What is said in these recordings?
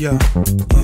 yeah.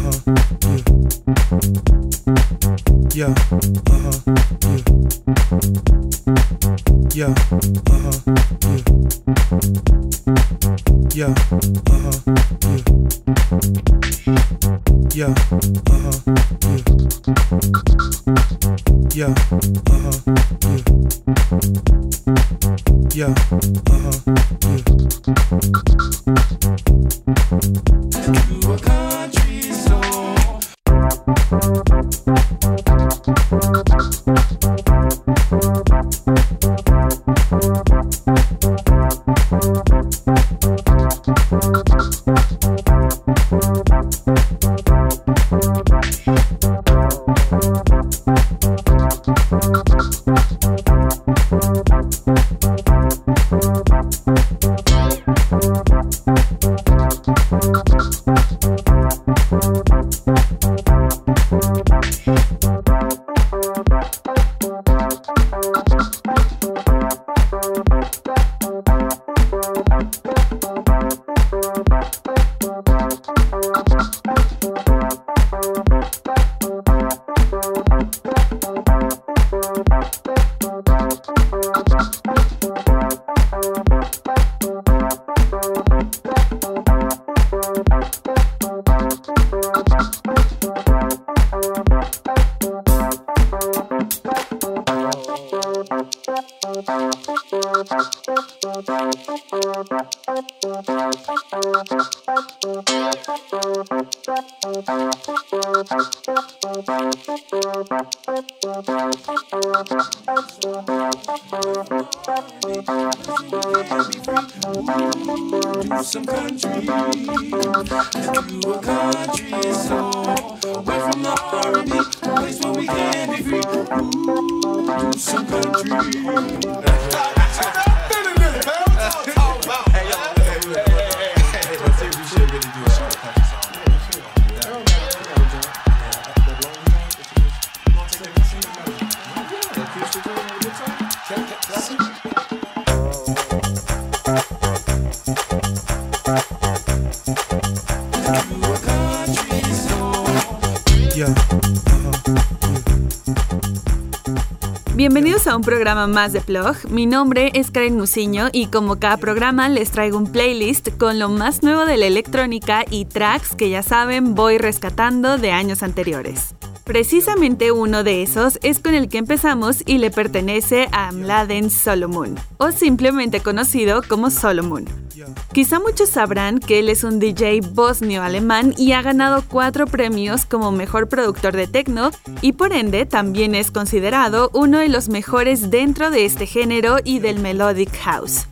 Más de Plog. Mi nombre es Karen Musiño y como cada programa les traigo un playlist con lo más nuevo de la electrónica y tracks que ya saben voy rescatando de años anteriores. Precisamente uno de esos es con el que empezamos y le pertenece a Mladen Solomon, o simplemente conocido como Solomon. Quizá muchos sabrán que él es un DJ bosnio-alemán y ha ganado cuatro premios como mejor productor de techno y por ende también es considerado uno de los mejores dentro de este género y del melodic house.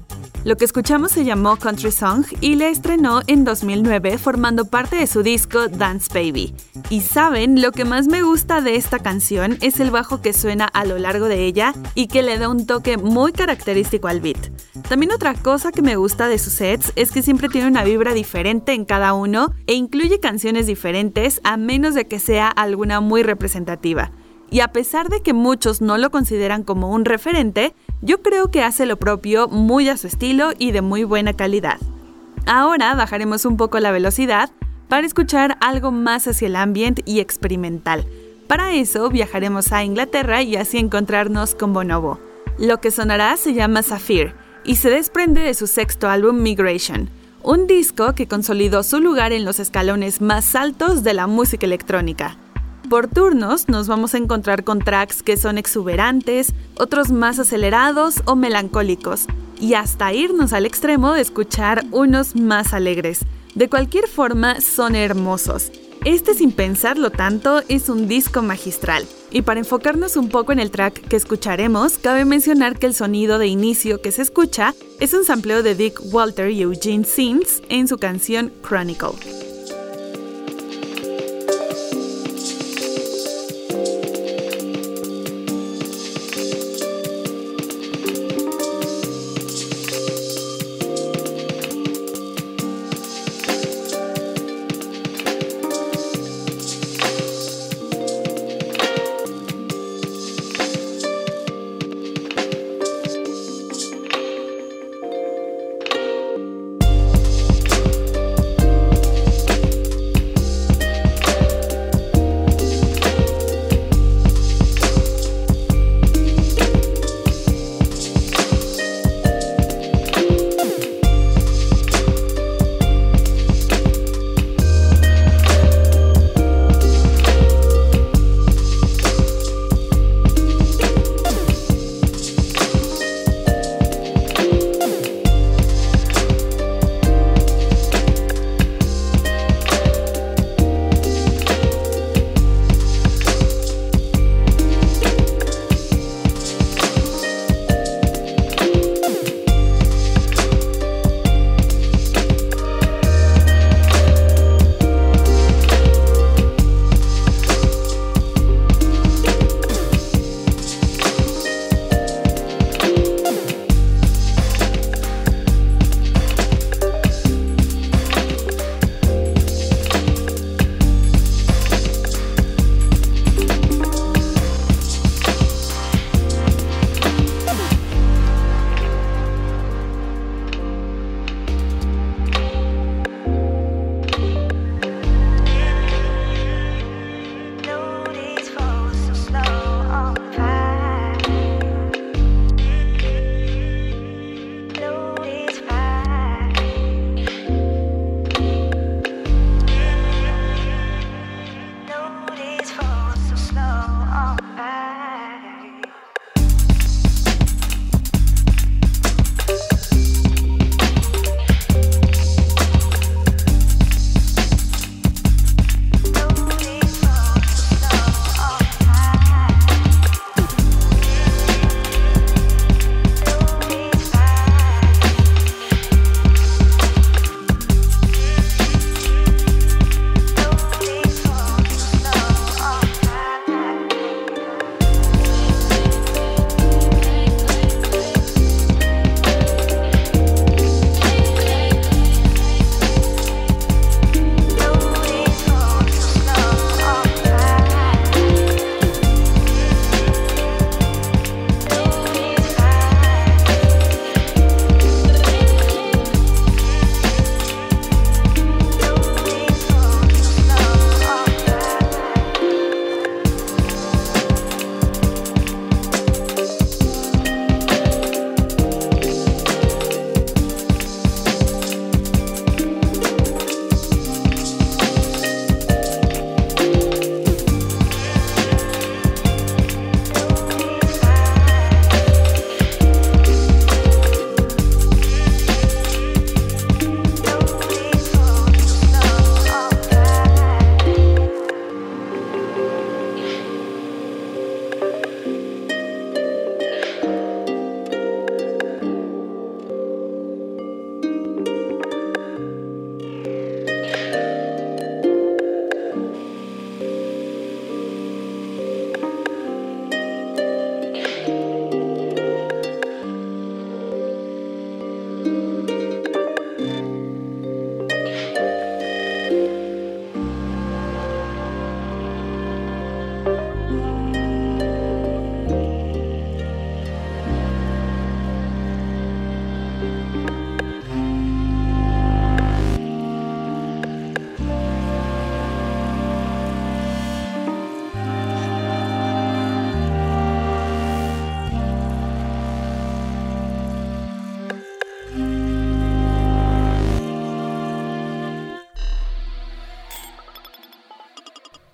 Lo que escuchamos se llamó Country Song y le estrenó en 2009 formando parte de su disco Dance Baby. Y saben, lo que más me gusta de esta canción es el bajo que suena a lo largo de ella y que le da un toque muy característico al beat. También otra cosa que me gusta de sus sets es que siempre tiene una vibra diferente en cada uno e incluye canciones diferentes a menos de que sea alguna muy representativa. Y a pesar de que muchos no lo consideran como un referente, yo creo que hace lo propio muy a su estilo y de muy buena calidad. Ahora bajaremos un poco la velocidad para escuchar algo más hacia el ambiente y experimental. Para eso viajaremos a Inglaterra y así encontrarnos con Bonobo. Lo que sonará se llama Sapphire y se desprende de su sexto álbum Migration, un disco que consolidó su lugar en los escalones más altos de la música electrónica. Por turnos nos vamos a encontrar con tracks que son exuberantes, otros más acelerados o melancólicos, y hasta irnos al extremo de escuchar unos más alegres. De cualquier forma, son hermosos. Este sin pensarlo tanto es un disco magistral. Y para enfocarnos un poco en el track que escucharemos, cabe mencionar que el sonido de inicio que se escucha es un sampleo de Dick Walter y Eugene Sims en su canción Chronicle.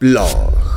Blog.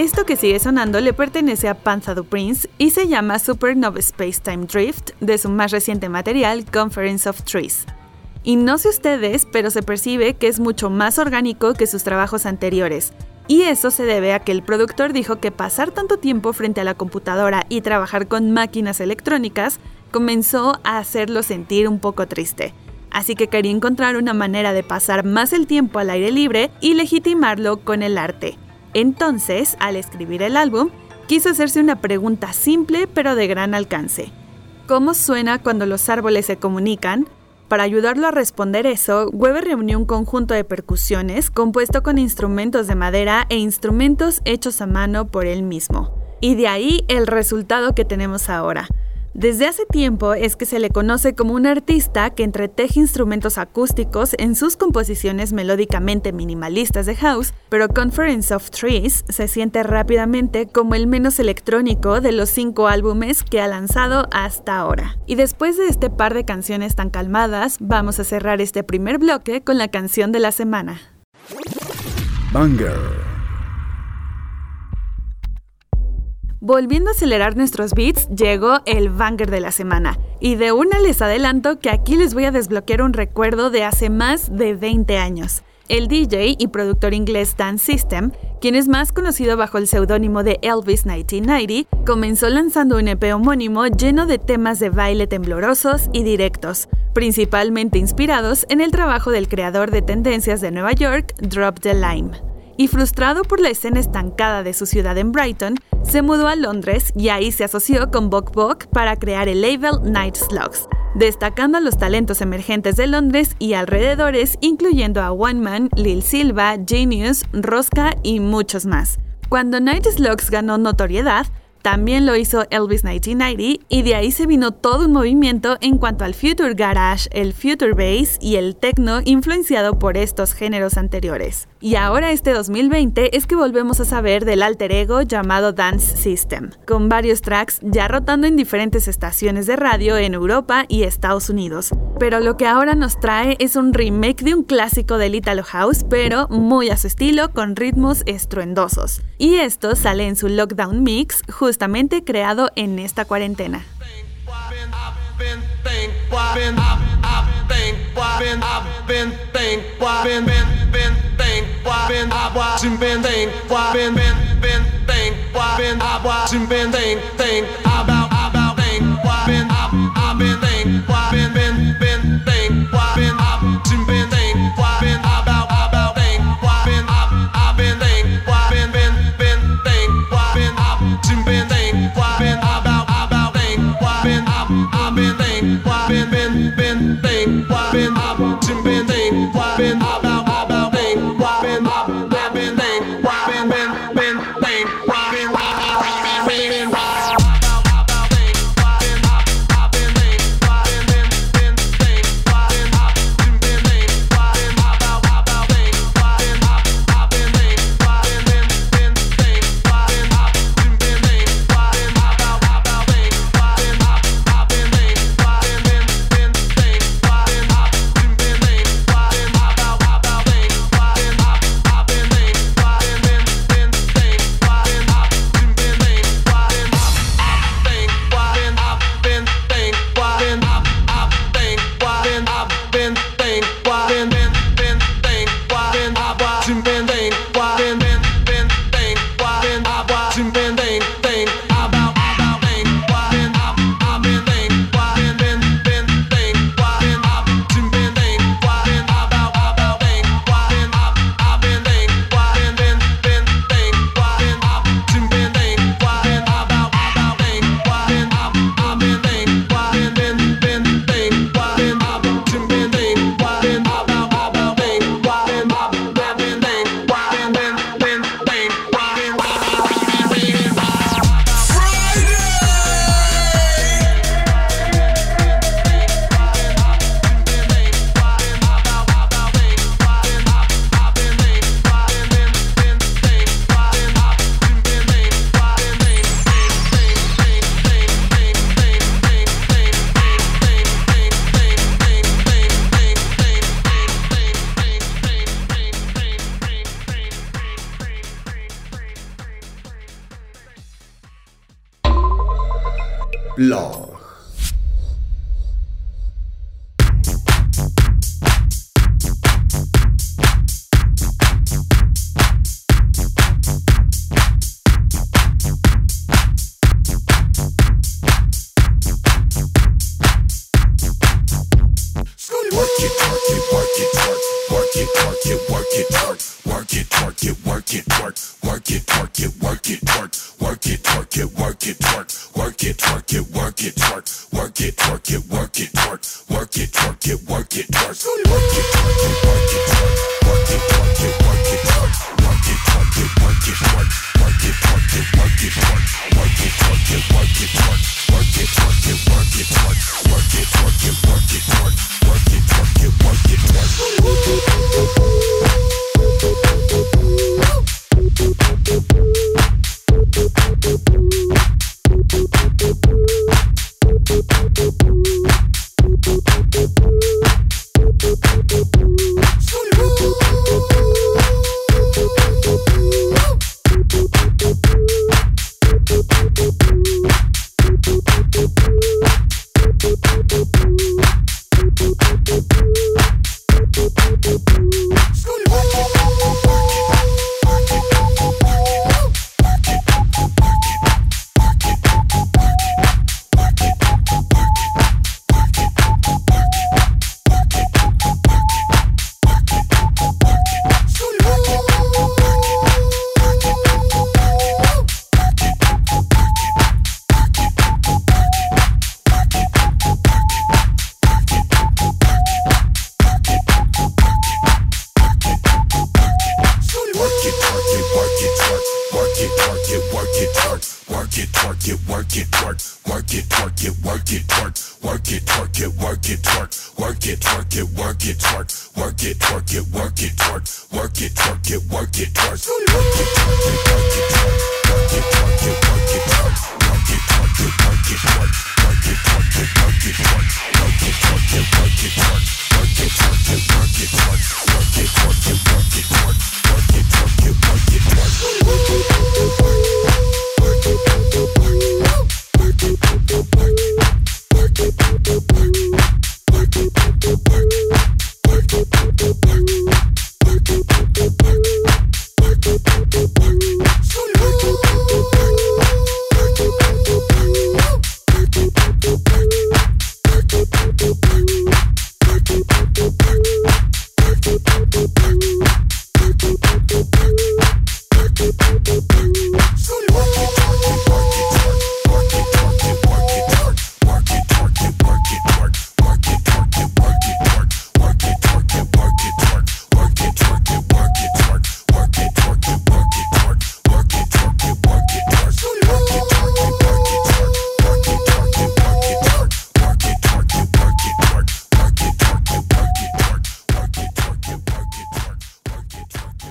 Esto que sigue sonando le pertenece a Pantha du Prince y se llama Supernova Space Time Drift de su más reciente material Conference of Trees. Y no sé ustedes, pero se percibe que es mucho más orgánico que sus trabajos anteriores. Y eso se debe a que el productor dijo que pasar tanto tiempo frente a la computadora y trabajar con máquinas electrónicas comenzó a hacerlo sentir un poco triste. Así que quería encontrar una manera de pasar más el tiempo al aire libre y legitimarlo con el arte. Entonces, al escribir el álbum, quiso hacerse una pregunta simple pero de gran alcance. ¿Cómo suena cuando los árboles se comunican? Para ayudarlo a responder eso, Weber reunió un conjunto de percusiones compuesto con instrumentos de madera e instrumentos hechos a mano por él mismo. Y de ahí el resultado que tenemos ahora. Desde hace tiempo es que se le conoce como un artista que entreteje instrumentos acústicos en sus composiciones melódicamente minimalistas de house, pero Conference of Trees se siente rápidamente como el menos electrónico de los cinco álbumes que ha lanzado hasta ahora. Y después de este par de canciones tan calmadas, vamos a cerrar este primer bloque con la canción de la semana. Banger. Volviendo a acelerar nuestros beats, llegó el banger de la semana. Y de una les adelanto que aquí les voy a desbloquear un recuerdo de hace más de 20 años. El DJ y productor inglés Dan System, quien es más conocido bajo el seudónimo de Elvis 1990, comenzó lanzando un EP homónimo lleno de temas de baile temblorosos y directos, principalmente inspirados en el trabajo del creador de tendencias de Nueva York, Drop the Lime y frustrado por la escena estancada de su ciudad en Brighton, se mudó a Londres y ahí se asoció con Bok Bok para crear el label Night Slugs, destacando a los talentos emergentes de Londres y alrededores, incluyendo a One Man, Lil Silva, Genius, Rosca y muchos más. Cuando Night Slugs ganó notoriedad, también lo hizo Elvis 1990 y de ahí se vino todo un movimiento en cuanto al Future Garage, el Future Bass y el Techno influenciado por estos géneros anteriores. Y ahora este 2020 es que volvemos a saber del alter ego llamado Dance System, con varios tracks ya rotando en diferentes estaciones de radio en Europa y Estados Unidos. Pero lo que ahora nos trae es un remake de un clásico del Italo House, pero muy a su estilo, con ritmos estruendosos. Y esto sale en su Lockdown Mix, justamente creado en esta cuarentena. work it, work, work it, work it, work it, work, work it, work it, work it, work, work it, work it, work it, work, work it, work it, work it, work, work it, work it, work it, work, work it, work it, work it, work, work it, work it, work it, work it, work it, work it, work, work it, work it, work it, work, work it, work it, work it, work, work it, work it, work it, work, work it, work it, work it, work, work it, work it, work it, work, work it, work it, work it, work.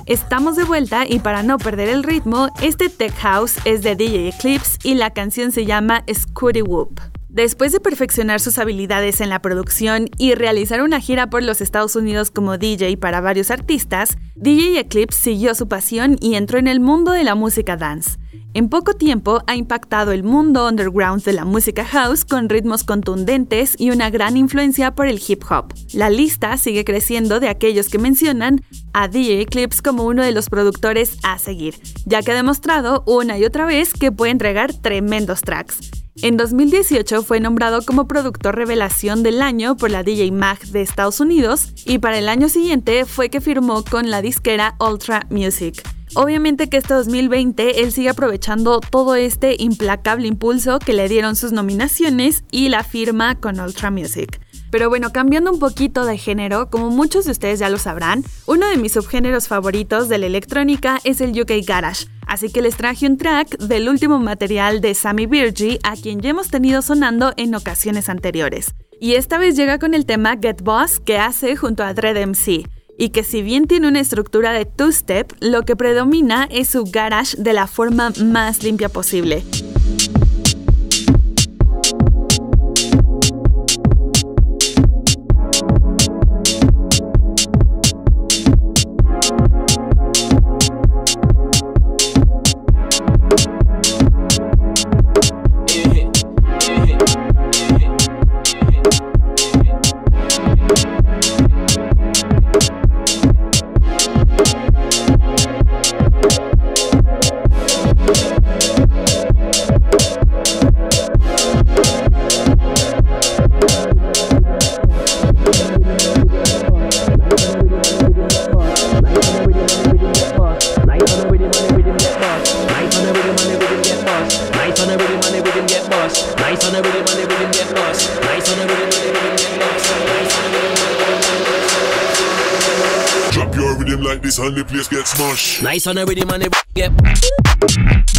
Estamos de vuelta y para no perder el ritmo, este tech house es de DJ Eclipse y la canción se llama Scooty Whoop. Después de perfeccionar sus habilidades en la producción y realizar una gira por los Estados Unidos como DJ para varios artistas, DJ Eclipse siguió su pasión y entró en el mundo de la música dance. En poco tiempo ha impactado el mundo underground de la música house con ritmos contundentes y una gran influencia por el hip hop. La lista sigue creciendo de aquellos que mencionan a DJ Eclipse como uno de los productores a seguir, ya que ha demostrado una y otra vez que puede entregar tremendos tracks. En 2018 fue nombrado como productor revelación del año por la DJ Mag de Estados Unidos y para el año siguiente fue que firmó con la disquera Ultra Music. Obviamente que este 2020 él sigue aprovechando todo este implacable impulso que le dieron sus nominaciones y la firma con Ultra Music. Pero bueno, cambiando un poquito de género, como muchos de ustedes ya lo sabrán, uno de mis subgéneros favoritos de la electrónica es el UK Garage. Así que les traje un track del último material de Sammy Virgie, a quien ya hemos tenido sonando en ocasiones anteriores. Y esta vez llega con el tema Get Boss que hace junto a Dread MC y que si bien tiene una estructura de two-step, lo que predomina es su garage de la forma más limpia posible. And the place get smashed. Nice on the rhythm and the get.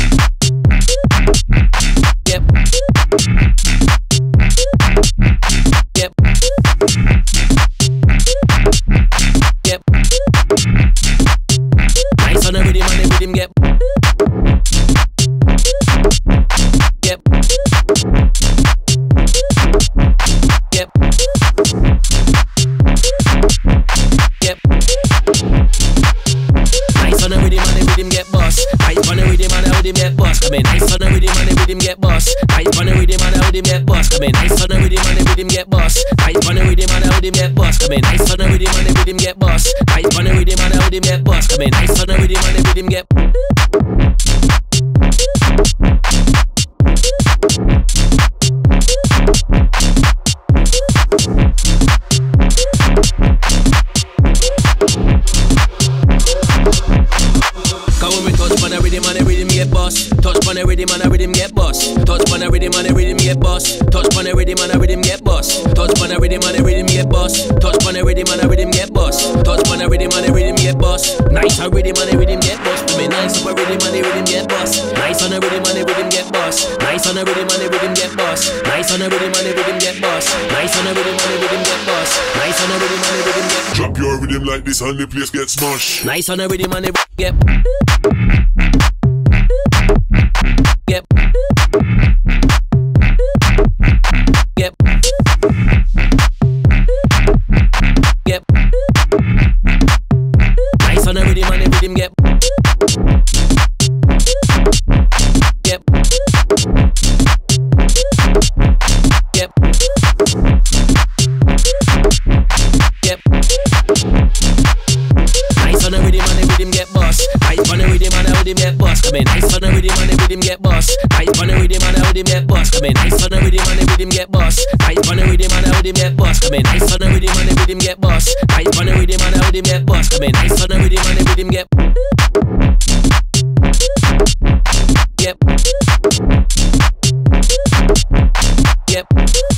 Come in. Nice on the rhythm and the rhythm get bust. Nice on the rhythm and the rhythm get bust. Come in. Nice on the rhythm and the rhythm get. Come when we touch on the rhythm and the rhythm get bust. Touch on the rhythm and the rhythm get bust. Touch on the rhythm and the rhythm get bust. Touch on the rhythm and the rhythm get bust. Touch on the rhythm and the rhythm get bust. Touch on the rhythm and the rhythm get bust. Touch on the rhythm and the rhythm get bust. Nice on rhythm and the rhythm get bust. Mean nice up a rhythm and the rhythm get bust. Nice on the rhythm and the rhythm get bust. Nice on the rhythm and the rhythm get bust. Nice on the rhythm and the rhythm get bust. Nice on the rhythm and the rhythm get bust. Nice on the rhythm and the rhythm get. Drop your rhythm like this and the place get smashed. Nice on the rhythm and the get. Yep. Yep. Rhythm get bust. Come in. Nice on the rhythm and the rhythm get bust. Nice on the rhythm and the rhythm get bust. Come in. Nice on the rhythm and the rhythm get bust. Nice on the rhythm and the rhythm get bust. Come in. Nice on the rhythm and the rhythm get. Yep. Yep.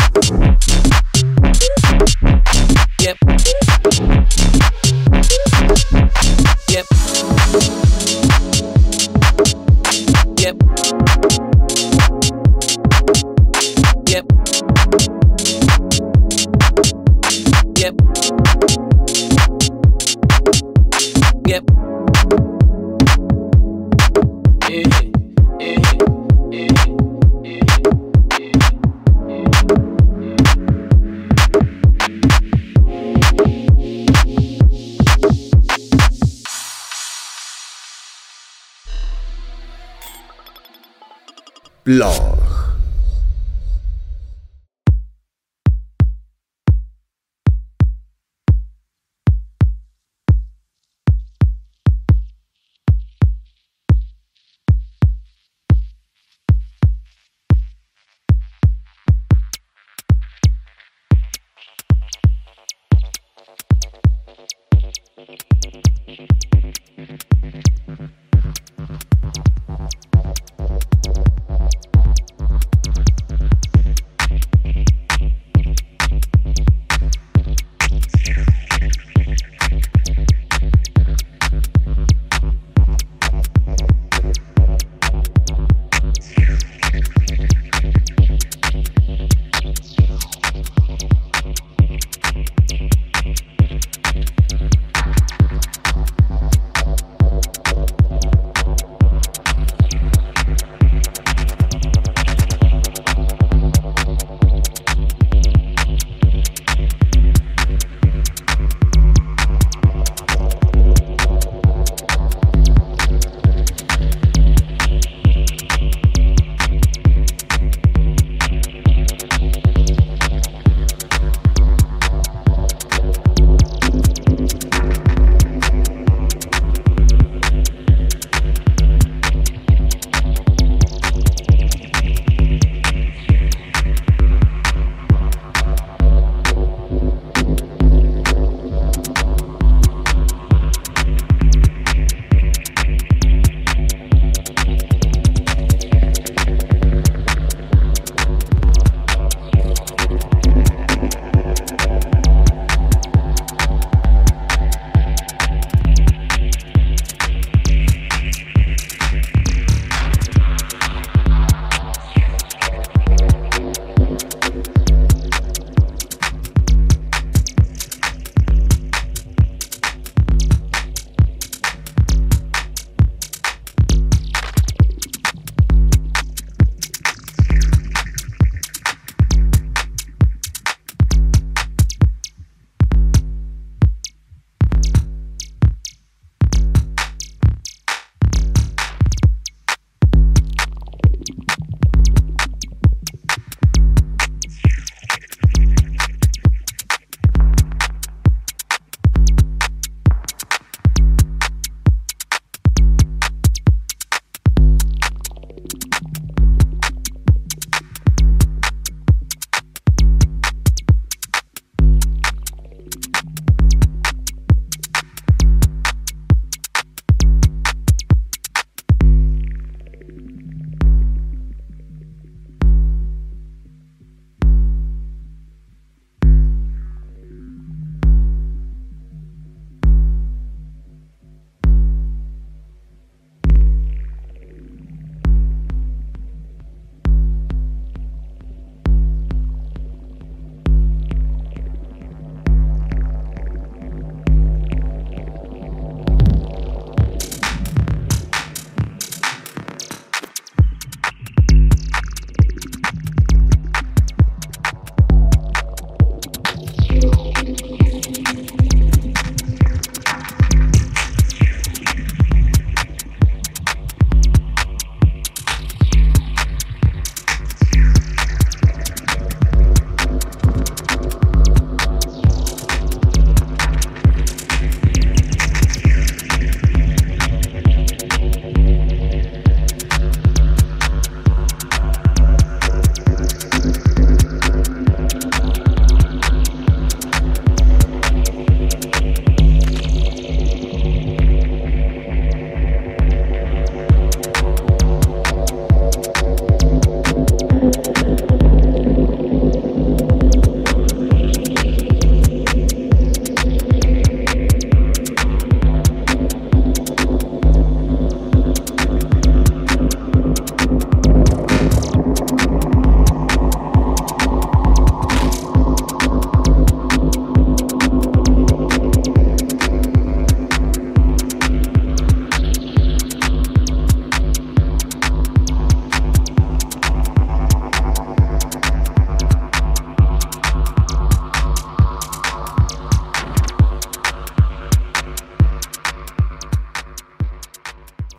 Blog.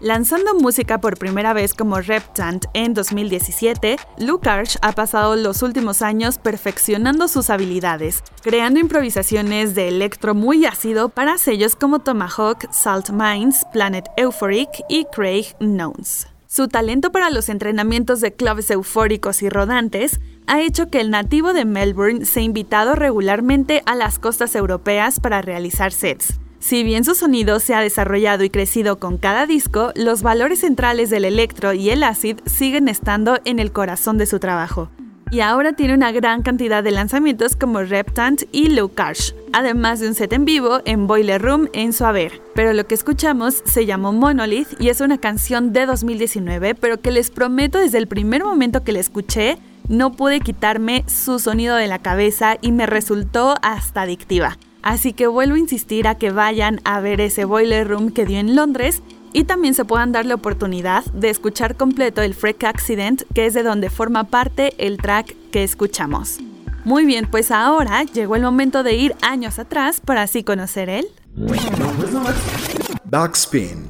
Lanzando música por primera vez como Reptant en 2017, Luke Arch ha pasado los últimos años perfeccionando sus habilidades, creando improvisaciones de electro muy ácido para sellos como Tomahawk, Salt Mines, Planet Euphoric y Craig Knowns. Su talento para los entrenamientos de clubes eufóricos y rodantes ha hecho que el nativo de Melbourne sea invitado regularmente a las costas europeas para realizar sets. Si bien su sonido se ha desarrollado y crecido con cada disco, los valores centrales del electro y el acid siguen estando en el corazón de su trabajo. Y ahora tiene una gran cantidad de lanzamientos como Reptant y Luke Arch, además de un set en vivo en Boiler Room en su. Pero lo que escuchamos se llamó Monolith y es una canción de 2019, pero que les prometo desde el primer momento que la escuché, no pude quitarme su sonido de la cabeza y me resultó hasta adictiva. Así que vuelvo a insistir a que vayan a ver ese Boiler Room que dio en Londres y también se puedan dar la oportunidad de escuchar completo el Freak Accident, que es de donde forma parte el track que escuchamos. Muy bien, pues ahora llegó el momento de ir años atrás para así conocer él. Backspin.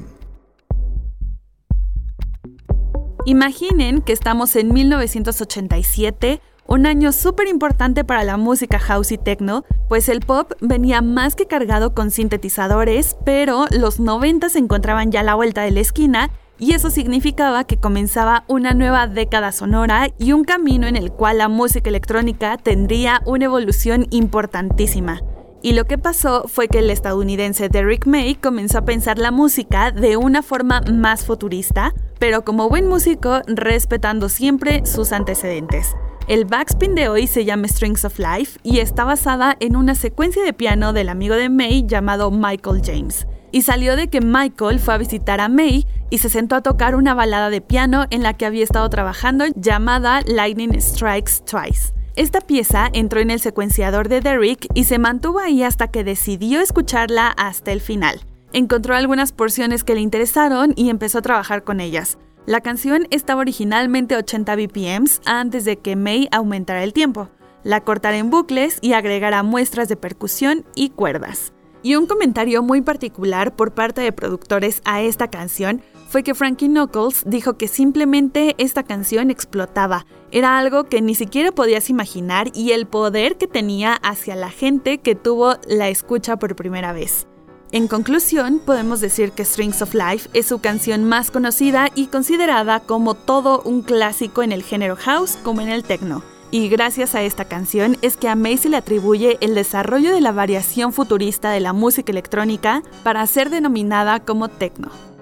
Imaginen que estamos en 1987 un año súper importante para la música house y techno, pues el pop venía más que cargado con sintetizadores, pero los 90 se encontraban ya a la vuelta de la esquina y eso significaba que comenzaba una nueva década sonora y un camino en el cual la música electrónica tendría una evolución importantísima. Y lo que pasó fue que el estadounidense Derrick May comenzó a pensar la música de una forma más futurista, pero como buen músico respetando siempre sus antecedentes. El backspin de hoy se llama Strings of Life y está basada en una secuencia de piano del amigo de May llamado Michael James. Y salió de que Michael fue a visitar a May y se sentó a tocar una balada de piano en la que había estado trabajando llamada Lightning Strikes Twice. Esta pieza entró en el secuenciador de Derrick y se mantuvo ahí hasta que decidió escucharla hasta el final. Encontró algunas porciones que le interesaron y empezó a trabajar con ellas. La canción estaba originalmente 80 BPMs antes de que May aumentara el tiempo, la cortara en bucles y agregara muestras de percusión y cuerdas. Y un comentario muy particular por parte de productores a esta canción fue que Frankie Knuckles dijo que simplemente esta canción explotaba. Era algo que ni siquiera podías imaginar y el poder que tenía hacia la gente que tuvo la escucha por primera vez. En conclusión, podemos decir que Strings of Life es su canción más conocida y considerada como todo un clásico en el género house como en el techno. Y gracias a esta canción es que a May se le atribuye el desarrollo de la variación futurista de la música electrónica para ser denominada como techno.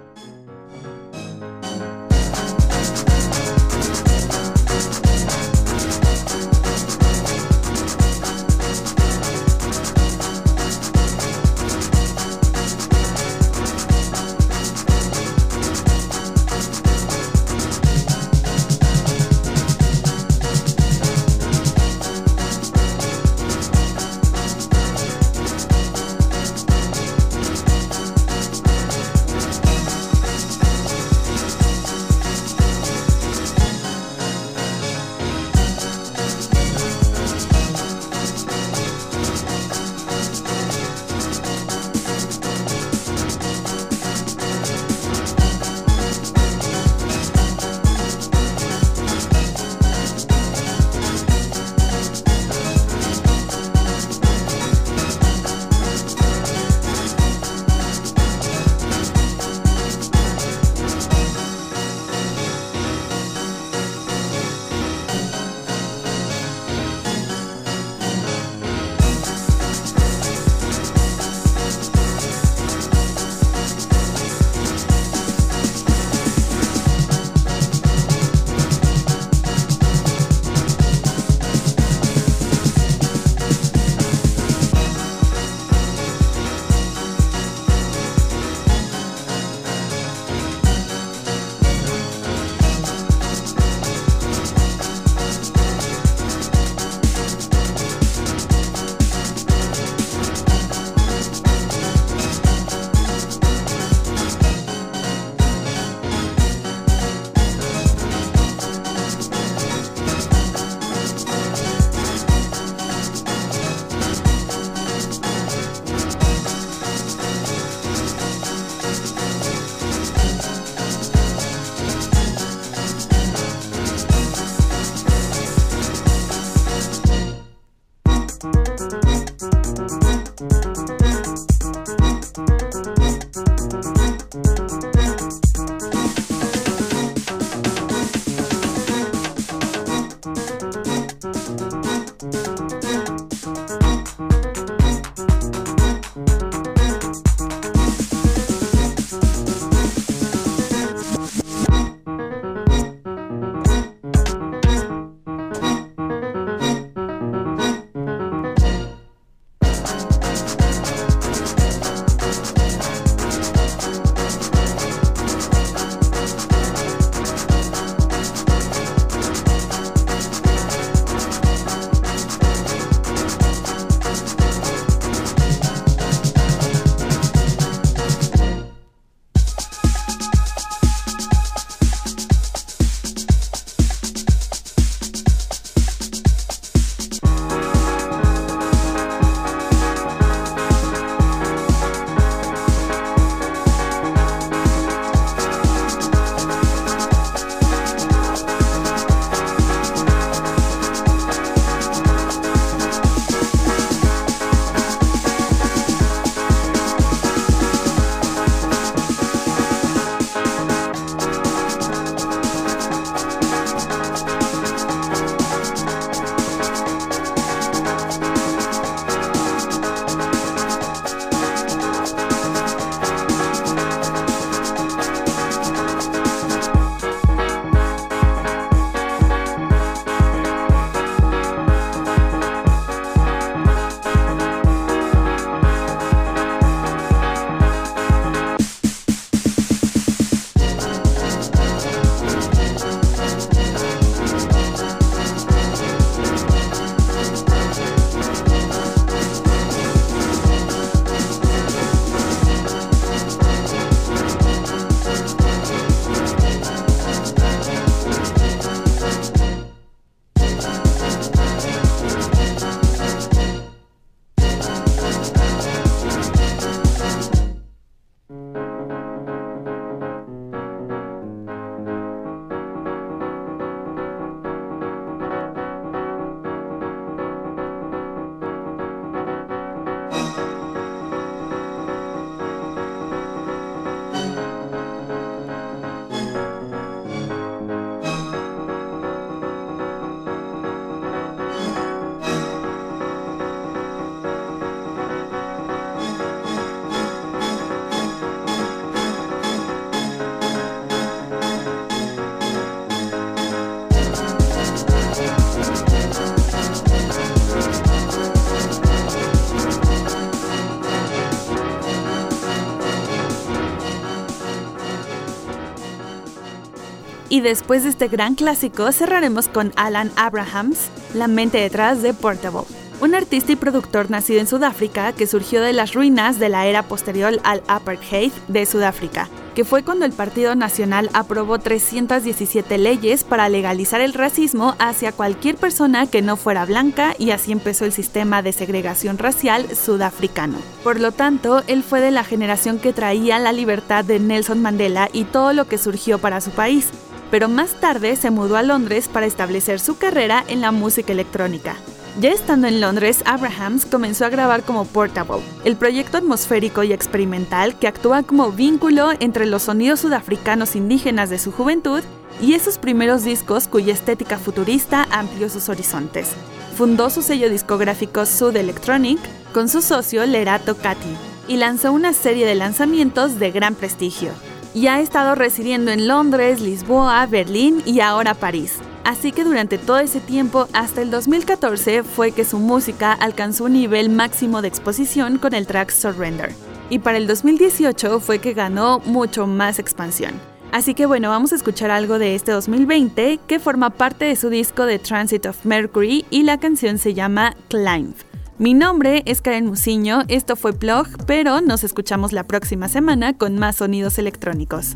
Y después de este gran clásico cerraremos con Alan Abrahams, la mente detrás de Portable un artista y productor nacido en Sudáfrica que surgió de las ruinas de la era posterior al apartheid de Sudáfrica, que fue cuando el Partido Nacional aprobó 317 leyes para legalizar el racismo hacia cualquier persona que no fuera blanca y así empezó el sistema de segregación racial sudafricano. Por lo tanto, él fue de la generación que traía la libertad de Nelson Mandela y todo lo que surgió para su país, pero más tarde se mudó a Londres para establecer su carrera en la música electrónica. Ya estando en Londres, Abrahams comenzó a grabar como Portable, el proyecto atmosférico y experimental que actúa como vínculo entre los sonidos sudafricanos indígenas de su juventud y esos primeros discos cuya estética futurista amplió sus horizontes. Fundó su sello discográfico Sud Electronic con su socio Lerato Kati y lanzó una serie de lanzamientos de gran prestigio. Y ha estado residiendo en Londres, Lisboa, Berlín y ahora París Así que durante todo ese tiempo, hasta el 2014, fue que su música alcanzó un nivel máximo de exposición con el track Surrender. Y para el 2018 fue que ganó mucho más expansión. Así que bueno, vamos a escuchar algo de este 2020 que forma parte de su disco de Transit of Mercury y la canción se llama Climb. Mi nombre es Karen Musiño, esto fue Plog, pero nos escuchamos la próxima semana con más sonidos electrónicos.